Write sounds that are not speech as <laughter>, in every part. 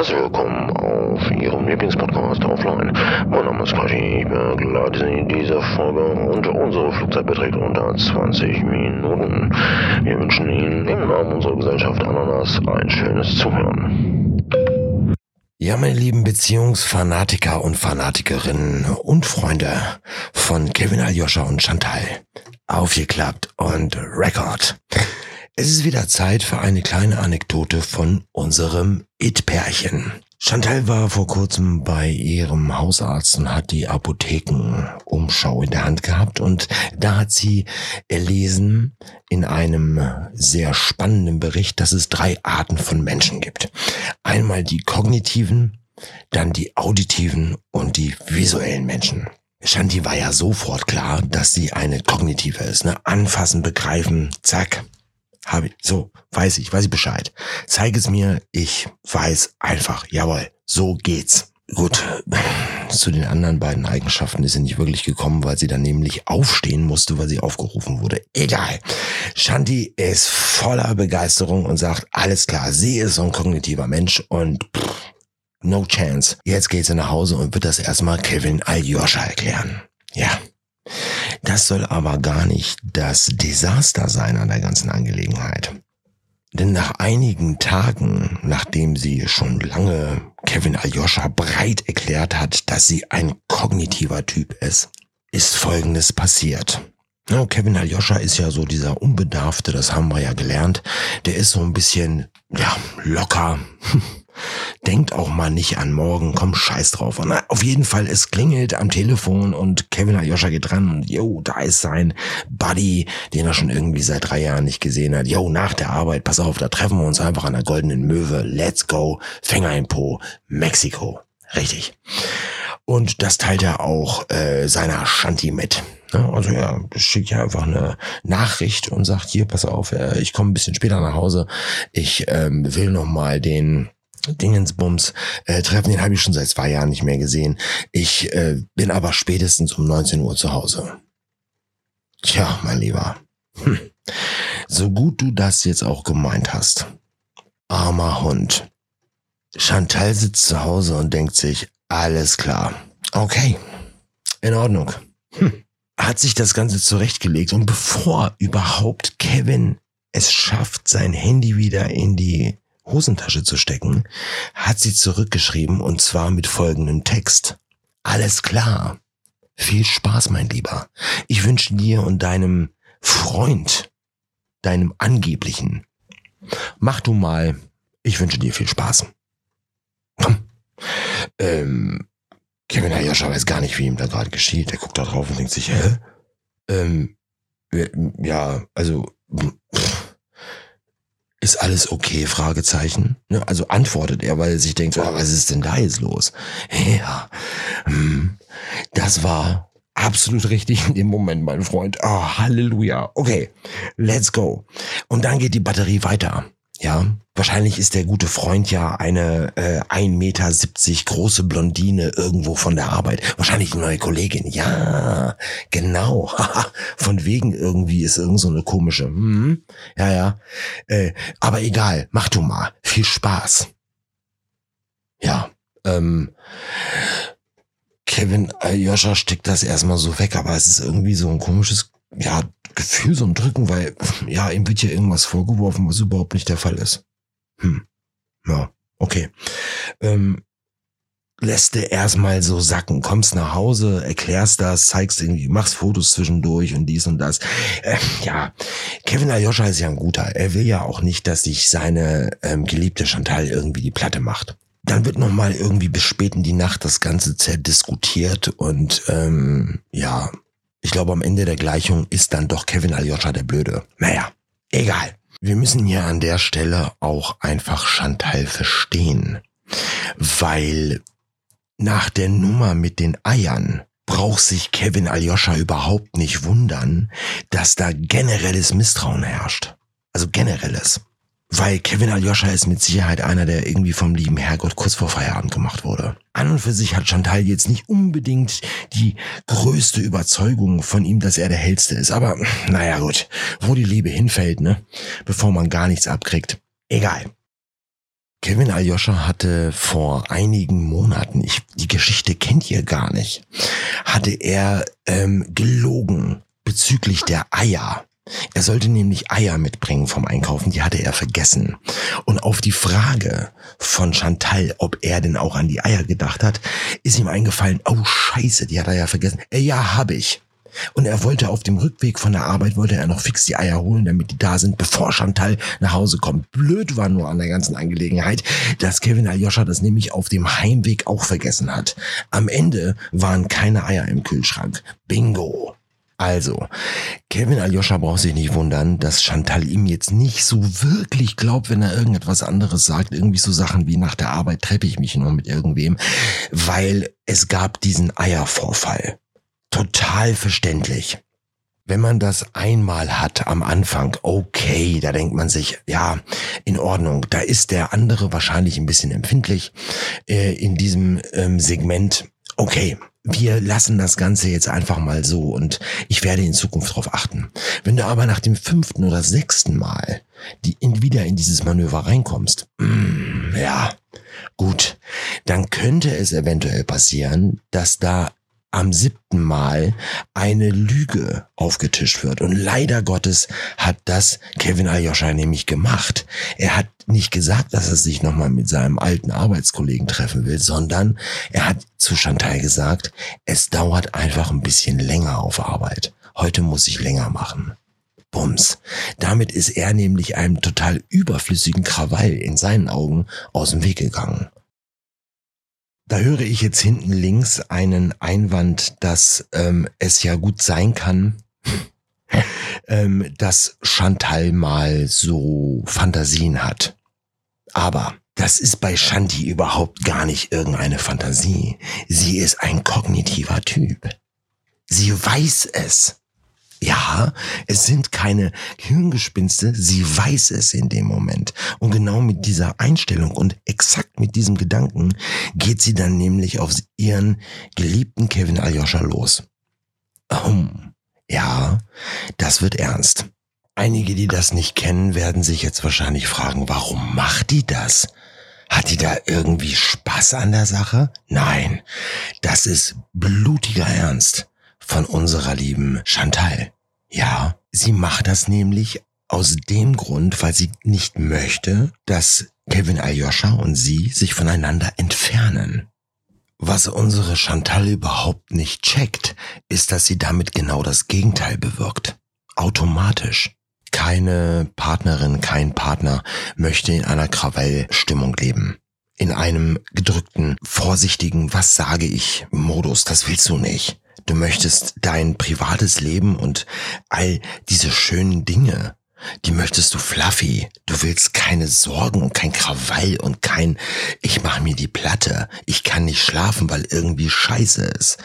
Herzlich willkommen auf Ihrem Lieblingspodcast Offline. Mein Name ist Kashi, ich begleite Sie in dieser Folge und unsere Flugzeit beträgt unter 20 Minuten. Wir wünschen Ihnen im Namen unserer Gesellschaft Ananas ein schönes Zuhören. Ja, meine lieben Beziehungsfanatiker und Fanatikerinnen und Freunde von Kevin Aljoscha und Chantal. Aufgeklappt und Record. Es ist wieder Zeit für eine kleine Anekdote von unserem It-Pärchen. Chantal war vor kurzem bei ihrem Hausarzt und hat die Apothekenumschau in der Hand gehabt und da hat sie erlesen in einem sehr spannenden Bericht, dass es drei Arten von Menschen gibt. Einmal die kognitiven, dann die auditiven und die visuellen Menschen. Shanti war ja sofort klar, dass sie eine kognitive ist, ne? Anfassen, begreifen, zack, habe ich, so, weiß ich, weiß ich Bescheid. Zeig es mir, ich weiß einfach, jawohl, so geht's. Gut, zu den anderen beiden Eigenschaften ist sie nicht wirklich gekommen, weil sie dann nämlich aufstehen musste, weil sie aufgerufen wurde. Egal. Shanti ist voller Begeisterung und sagt, alles klar, sie ist so ein kognitiver Mensch und pff, no chance. Jetzt geht sie nach Hause und wird das erstmal Kevin Aljoscha erklären. Ja. Das soll aber gar nicht das Desaster sein an der ganzen Angelegenheit. Denn nach einigen Tagen, nachdem sie schon lange Kevin Aljoscha breit erklärt hat, dass sie ein kognitiver Typ ist, ist Folgendes passiert. Ja, Kevin Aljoscha ist ja so dieser Unbedarfte, das haben wir ja gelernt. Der ist so ein bisschen, ja, locker, <laughs> denkt auch mal nicht an morgen, komm scheiß drauf. Und auf jeden Fall, es klingelt am Telefon und Kevin Ayosha geht dran und yo, da ist sein Buddy, den er schon irgendwie seit drei Jahren nicht gesehen hat. Yo, nach der Arbeit, pass auf, da treffen wir uns einfach an der Goldenen Möwe. Let's go, Fänger in Po, Mexiko. Richtig. Und das teilt er auch äh, seiner Shanti mit. Also ja, schickt ja einfach eine Nachricht und sagt, hier, pass auf, äh, ich komme ein bisschen später nach Hause. Ich ähm, will noch mal den Dingensbums äh, treffen, den habe ich schon seit zwei Jahren nicht mehr gesehen. Ich äh, bin aber spätestens um 19 Uhr zu Hause. Tja, mein Lieber. Hm. So gut du das jetzt auch gemeint hast. Armer Hund. Chantal sitzt zu Hause und denkt sich, alles klar. Okay. In Ordnung. Hm. Hat sich das Ganze zurechtgelegt und bevor überhaupt Kevin es schafft, sein Handy wieder in die Hosentasche zu stecken, hat sie zurückgeschrieben und zwar mit folgendem Text. Alles klar. Viel Spaß, mein Lieber. Ich wünsche dir und deinem Freund, deinem angeblichen, mach du mal. Ich wünsche dir viel Spaß. Komm. Ähm, Kevin Ayosha weiß gar nicht, wie ihm da gerade geschieht. Er guckt da drauf und denkt sich, hä? Ähm, ja, also, pff, ist alles okay? Fragezeichen. Ne? Also antwortet er, weil er sich denkt, oh, was ist denn da jetzt los? Ja, hm, das war absolut richtig in dem Moment, mein Freund. Oh, Halleluja. Okay, let's go. Und dann geht die Batterie weiter. Ja, wahrscheinlich ist der gute Freund ja eine äh, 1,70 Meter große Blondine irgendwo von der Arbeit. Wahrscheinlich eine neue Kollegin. Ja, genau. <laughs> von wegen irgendwie ist irgend so eine komische. Hm, ja, ja. Äh, aber egal, mach du mal. Viel Spaß. Ja, ähm, Kevin Joscha steckt das erstmal so weg, aber es ist irgendwie so ein komisches ja, Gefühl, so ein Drücken, weil, ja, ihm wird hier irgendwas vorgeworfen, was überhaupt nicht der Fall ist. Hm. Ja, okay. Ähm, lässt du erstmal so sacken, kommst nach Hause, erklärst das, zeigst irgendwie, machst Fotos zwischendurch und dies und das. Äh, ja, Kevin Ayosha ist ja ein guter. Er will ja auch nicht, dass sich seine ähm, geliebte Chantal irgendwie die Platte macht. Dann wird nochmal irgendwie bis spät in die Nacht das Ganze zerdiskutiert und ähm, ja, ich glaube, am Ende der Gleichung ist dann doch Kevin Aljoscha der Blöde. Naja, egal. Wir müssen hier an der Stelle auch einfach Chantal verstehen. Weil nach der Nummer mit den Eiern braucht sich Kevin Aljoscha überhaupt nicht wundern, dass da generelles Misstrauen herrscht. Also generelles. Weil Kevin Aljoscha ist mit Sicherheit einer, der irgendwie vom lieben Herrgott kurz vor Feierabend gemacht wurde. An und für sich hat Chantal jetzt nicht unbedingt die größte Überzeugung von ihm, dass er der Hellste ist. Aber naja gut, wo die Liebe hinfällt, ne? Bevor man gar nichts abkriegt. Egal. Kevin Aljoscha hatte vor einigen Monaten, ich, die Geschichte kennt ihr gar nicht, hatte er ähm, gelogen bezüglich der Eier. Er sollte nämlich Eier mitbringen vom Einkaufen, die hatte er vergessen. Und auf die Frage von Chantal, ob er denn auch an die Eier gedacht hat, ist ihm eingefallen, oh scheiße, die hat er ja vergessen. Äh, ja, habe ich. Und er wollte auf dem Rückweg von der Arbeit, wollte er noch fix die Eier holen, damit die da sind, bevor Chantal nach Hause kommt. Blöd war nur an der ganzen Angelegenheit, dass Kevin Aljoscha das nämlich auf dem Heimweg auch vergessen hat. Am Ende waren keine Eier im Kühlschrank. Bingo. Also, Kevin Aljoscha braucht sich nicht wundern, dass Chantal ihm jetzt nicht so wirklich glaubt, wenn er irgendetwas anderes sagt. Irgendwie so Sachen wie nach der Arbeit treffe ich mich nur mit irgendwem, weil es gab diesen Eiervorfall total verständlich. Wenn man das einmal hat am Anfang, okay, da denkt man sich, ja, in Ordnung. Da ist der andere wahrscheinlich ein bisschen empfindlich äh, in diesem ähm, Segment. Okay, wir lassen das Ganze jetzt einfach mal so und ich werde in Zukunft darauf achten. Wenn du aber nach dem fünften oder sechsten Mal die in, wieder in dieses Manöver reinkommst, mm, ja, gut, dann könnte es eventuell passieren, dass da am siebten Mal eine Lüge aufgetischt wird. Und leider Gottes hat das Kevin Aljoscha nämlich gemacht. Er hat nicht gesagt, dass er sich nochmal mit seinem alten Arbeitskollegen treffen will, sondern er hat zu Chantal gesagt, es dauert einfach ein bisschen länger auf Arbeit. Heute muss ich länger machen. Bums. Damit ist er nämlich einem total überflüssigen Krawall in seinen Augen aus dem Weg gegangen. Da höre ich jetzt hinten links einen Einwand, dass ähm, es ja gut sein kann, <laughs> ähm, dass Chantal mal so Fantasien hat. Aber das ist bei Shanti überhaupt gar nicht irgendeine Fantasie. Sie ist ein kognitiver Typ. Sie weiß es. Ja, es sind keine Hirngespinste, sie weiß es in dem Moment. Und genau mit dieser Einstellung und exakt mit diesem Gedanken geht sie dann nämlich auf ihren geliebten Kevin Aljoscha los. Oh, ja, das wird ernst. Einige, die das nicht kennen, werden sich jetzt wahrscheinlich fragen, warum macht die das? Hat die da irgendwie Spaß an der Sache? Nein, das ist blutiger Ernst von unserer lieben Chantal. Ja, sie macht das nämlich aus dem Grund, weil sie nicht möchte, dass Kevin Aljoscha und sie sich voneinander entfernen. Was unsere Chantal überhaupt nicht checkt, ist, dass sie damit genau das Gegenteil bewirkt. Automatisch. Keine Partnerin, kein Partner möchte in einer Krawallstimmung leben. In einem gedrückten, vorsichtigen, was sage ich, Modus. Das willst du nicht. Du möchtest dein privates Leben und all diese schönen Dinge, die möchtest du fluffy. Du willst keine Sorgen und kein Krawall und kein ich mach mir die Platte. Ich kann nicht schlafen, weil irgendwie scheiße ist.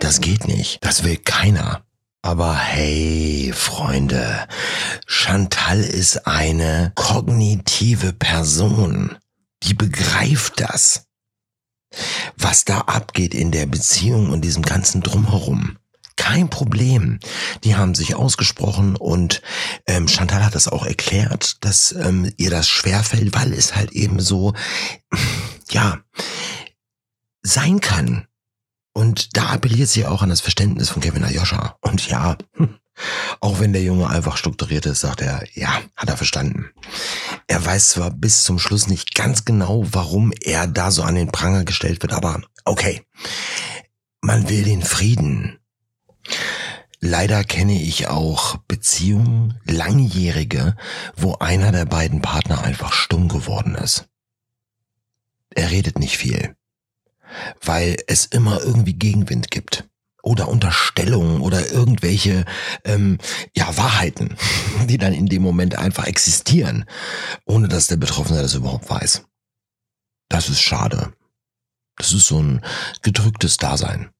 Das geht nicht. Das will keiner. Aber hey, Freunde, Chantal ist eine kognitive Person. Die begreift das was da abgeht in der Beziehung und diesem ganzen Drumherum. Kein Problem. Die haben sich ausgesprochen und ähm, Chantal hat das auch erklärt, dass ähm, ihr das schwerfällt, weil es halt eben so, <laughs> ja, sein kann. Und da appelliert sie auch an das Verständnis von Kevin Ayosha. Und ja, hm, auch wenn der Junge einfach strukturiert ist, sagt er, ja, hat er verstanden. Er weiß zwar bis zum Schluss nicht ganz genau, warum er da so an den Pranger gestellt wird, aber okay. Man will den Frieden. Leider kenne ich auch Beziehungen, langjährige, wo einer der beiden Partner einfach stumm geworden ist. Er redet nicht viel, weil es immer irgendwie Gegenwind gibt oder Unterstellungen oder irgendwelche ähm, ja Wahrheiten, <laughs> die dann in dem Moment einfach existieren, ohne dass der Betroffene das überhaupt weiß. Das ist schade. Das ist so ein gedrücktes Dasein.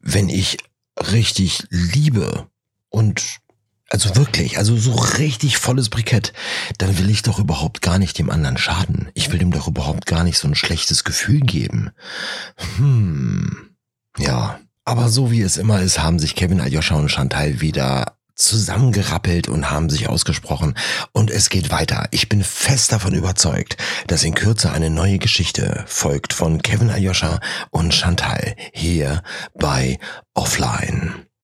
Wenn ich richtig liebe und also wirklich, also so richtig volles Brikett, dann will ich doch überhaupt gar nicht dem anderen schaden. Ich will dem doch überhaupt gar nicht so ein schlechtes Gefühl geben. Hm, ja. Aber so wie es immer ist, haben sich Kevin Aljoscha und Chantal wieder zusammengerappelt und haben sich ausgesprochen. Und es geht weiter. Ich bin fest davon überzeugt, dass in Kürze eine neue Geschichte folgt von Kevin Ayosha und Chantal hier bei Offline.